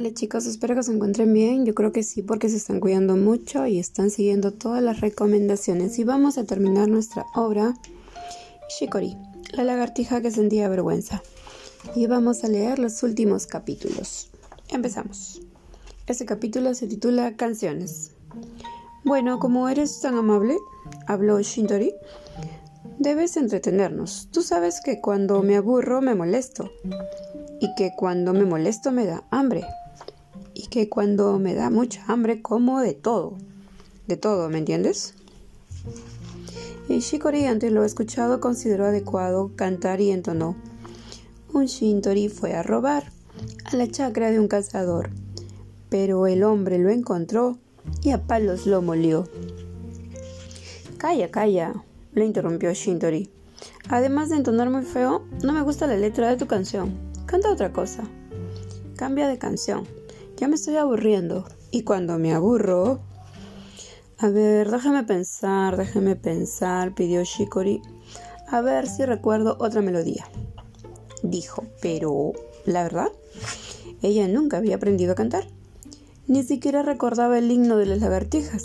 Hola chicos, espero que se encuentren bien. Yo creo que sí porque se están cuidando mucho y están siguiendo todas las recomendaciones. Y vamos a terminar nuestra obra Shikori, la lagartija que sentía vergüenza. Y vamos a leer los últimos capítulos. Empezamos. Este capítulo se titula Canciones. Bueno, como eres tan amable, habló Shintori, debes entretenernos. Tú sabes que cuando me aburro me molesto y que cuando me molesto me da hambre y que cuando me da mucha hambre como de todo. De todo, ¿me entiendes? Y Shikori, ante lo escuchado, consideró adecuado cantar y entonó. Un Shintori fue a robar a la chacra de un cazador, pero el hombre lo encontró y a palos lo molió. Calla, calla, le interrumpió Shintori. Además de entonar muy feo, no me gusta la letra de tu canción. Canta otra cosa. Cambia de canción. Ya me estoy aburriendo. Y cuando me aburro... A ver, déjame pensar, déjame pensar, pidió Shikori. A ver si recuerdo otra melodía. Dijo, pero... ¿La verdad? Ella nunca había aprendido a cantar. Ni siquiera recordaba el himno de las lagartijas.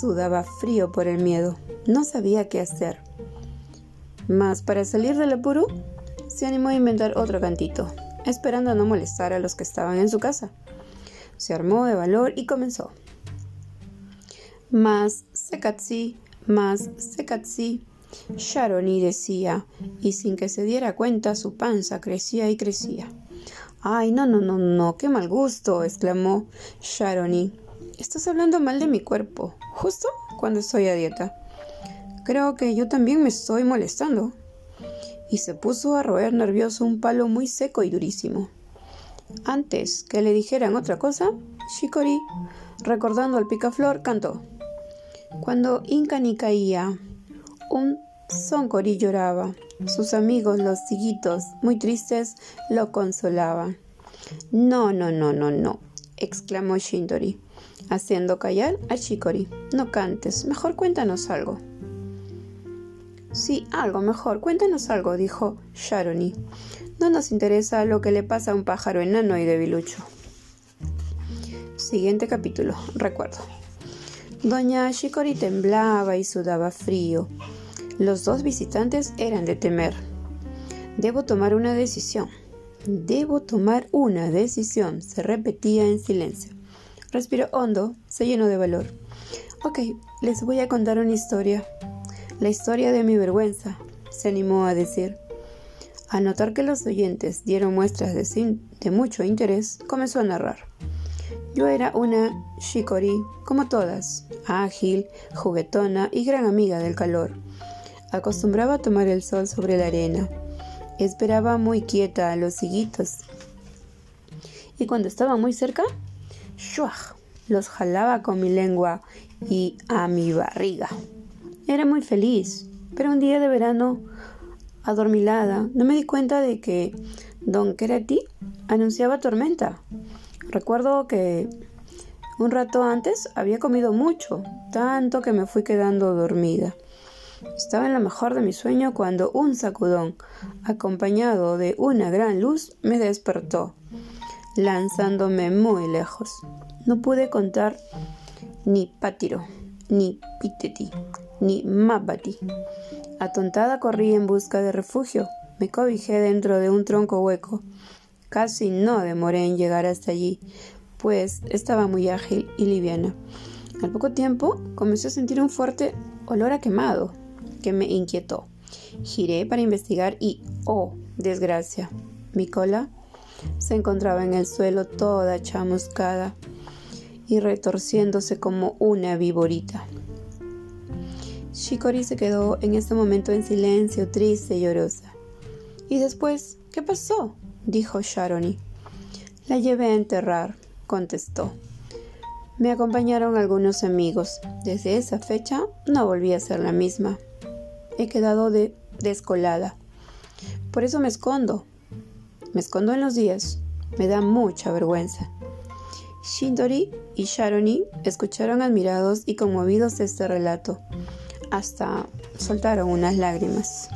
Sudaba frío por el miedo. No sabía qué hacer. Mas para salir del apuro, se animó a inventar otro cantito, esperando no molestar a los que estaban en su casa se armó de valor y comenzó. Más Sekatsi, más Sekatsi. Sharoni decía, y sin que se diera cuenta su panza crecía y crecía. Ay, no, no, no, no, qué mal gusto, exclamó Sharoni. Estás hablando mal de mi cuerpo, justo cuando estoy a dieta. Creo que yo también me estoy molestando. Y se puso a roer nervioso un palo muy seco y durísimo. Antes que le dijeran otra cosa, Shikori, recordando al picaflor, cantó. Cuando Incani caía, un Soncori lloraba. Sus amigos, los ciguitos, muy tristes, lo consolaban. No, no, no, no, no, exclamó Shindori, haciendo callar a Shikori. No cantes, mejor cuéntanos algo. Sí, algo mejor, cuéntanos algo, dijo Sharoni. No nos interesa lo que le pasa a un pájaro enano y debilucho. Siguiente capítulo, recuerdo. Doña Shikori temblaba y sudaba frío. Los dos visitantes eran de temer. Debo tomar una decisión. Debo tomar una decisión, se repetía en silencio. Respiró hondo, se llenó de valor. Ok, les voy a contar una historia. La historia de mi vergüenza, se animó a decir. Al notar que los oyentes dieron muestras de, mucho interés, comenzó a narrar. Yo era una shikori, como todas, ágil, juguetona y gran amiga del calor. Acostumbraba a tomar el sol sobre la arena. Esperaba muy quieta a los higuitos. Y cuando estaba muy cerca, ¡shuaj! los jalaba con mi lengua y a mi barriga. Era muy feliz, pero un día de verano adormilada, no me di cuenta de que Don Kerati anunciaba tormenta. Recuerdo que un rato antes había comido mucho, tanto que me fui quedando dormida. Estaba en la mejor de mi sueño cuando un sacudón, acompañado de una gran luz, me despertó, lanzándome muy lejos. No pude contar ni pátiro, ni piteti, ni mapati. Atontada corrí en busca de refugio. Me cobijé dentro de un tronco hueco. Casi no demoré en llegar hasta allí, pues estaba muy ágil y liviana. Al poco tiempo comencé a sentir un fuerte olor a quemado que me inquietó. Giré para investigar y, oh, desgracia, mi cola se encontraba en el suelo toda chamuscada y retorciéndose como una viborita. Shikori se quedó en este momento en silencio, triste y llorosa. ¿Y después qué pasó? dijo Sharoni. La llevé a enterrar, contestó. Me acompañaron algunos amigos. Desde esa fecha no volví a ser la misma. He quedado de descolada. Por eso me escondo. Me escondo en los días. Me da mucha vergüenza. Shindori y Sharoni escucharon admirados y conmovidos este relato hasta soltaron unas lágrimas.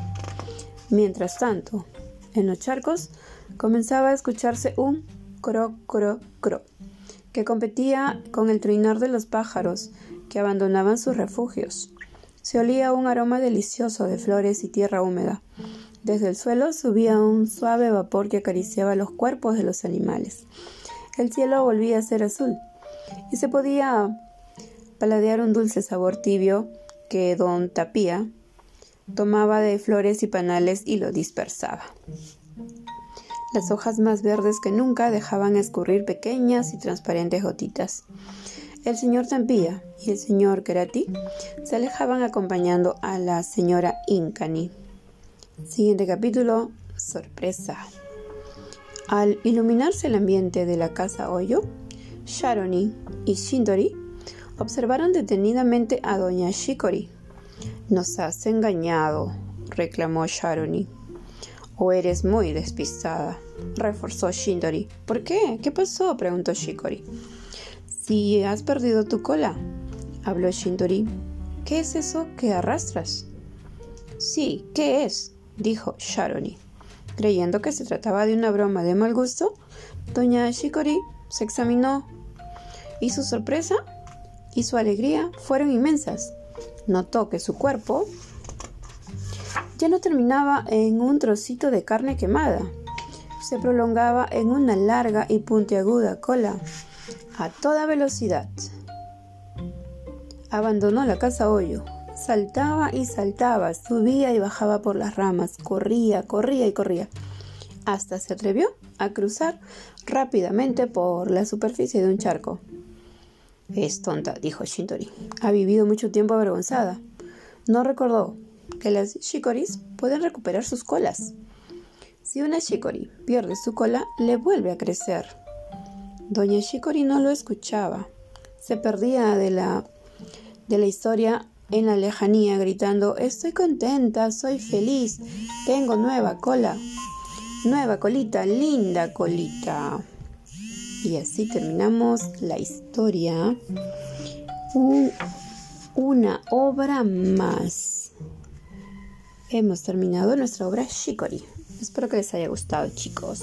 Mientras tanto, en los charcos comenzaba a escucharse un cro, cro, cro, que competía con el trinar de los pájaros que abandonaban sus refugios. Se olía un aroma delicioso de flores y tierra húmeda. Desde el suelo subía un suave vapor que acariciaba los cuerpos de los animales. El cielo volvía a ser azul y se podía paladear un dulce sabor tibio que don Tapía tomaba de flores y panales y lo dispersaba. Las hojas más verdes que nunca dejaban escurrir pequeñas y transparentes gotitas. El señor Tampía y el señor Kerati se alejaban acompañando a la señora Incani. Siguiente capítulo, sorpresa. Al iluminarse el ambiente de la casa Hoyo, Sharoni y Shindori observaron detenidamente a doña Shikori. Nos has engañado, reclamó Sharoni. O eres muy despistada, reforzó Shindori. ¿Por qué? ¿Qué pasó? preguntó Shikori. Si has perdido tu cola, habló Shindori. ¿Qué es eso que arrastras? Sí, ¿qué es? dijo Sharoni. Creyendo que se trataba de una broma de mal gusto, doña Shikori se examinó y su sorpresa y su alegría fueron inmensas. Notó que su cuerpo ya no terminaba en un trocito de carne quemada, se prolongaba en una larga y puntiaguda cola a toda velocidad. Abandonó la casa hoyo, saltaba y saltaba, subía y bajaba por las ramas, corría, corría y corría, hasta se atrevió a cruzar rápidamente por la superficie de un charco. Es tonta, dijo Shintori. Ha vivido mucho tiempo avergonzada. No recordó que las shikoris pueden recuperar sus colas. Si una shikori pierde su cola, le vuelve a crecer. Doña Shikori no lo escuchaba. Se perdía de la, de la historia en la lejanía, gritando, Estoy contenta, soy feliz, tengo nueva cola, nueva colita, linda colita. Y así terminamos la historia. una obra más. Hemos terminado nuestra obra Shikori. Espero que les haya gustado, chicos.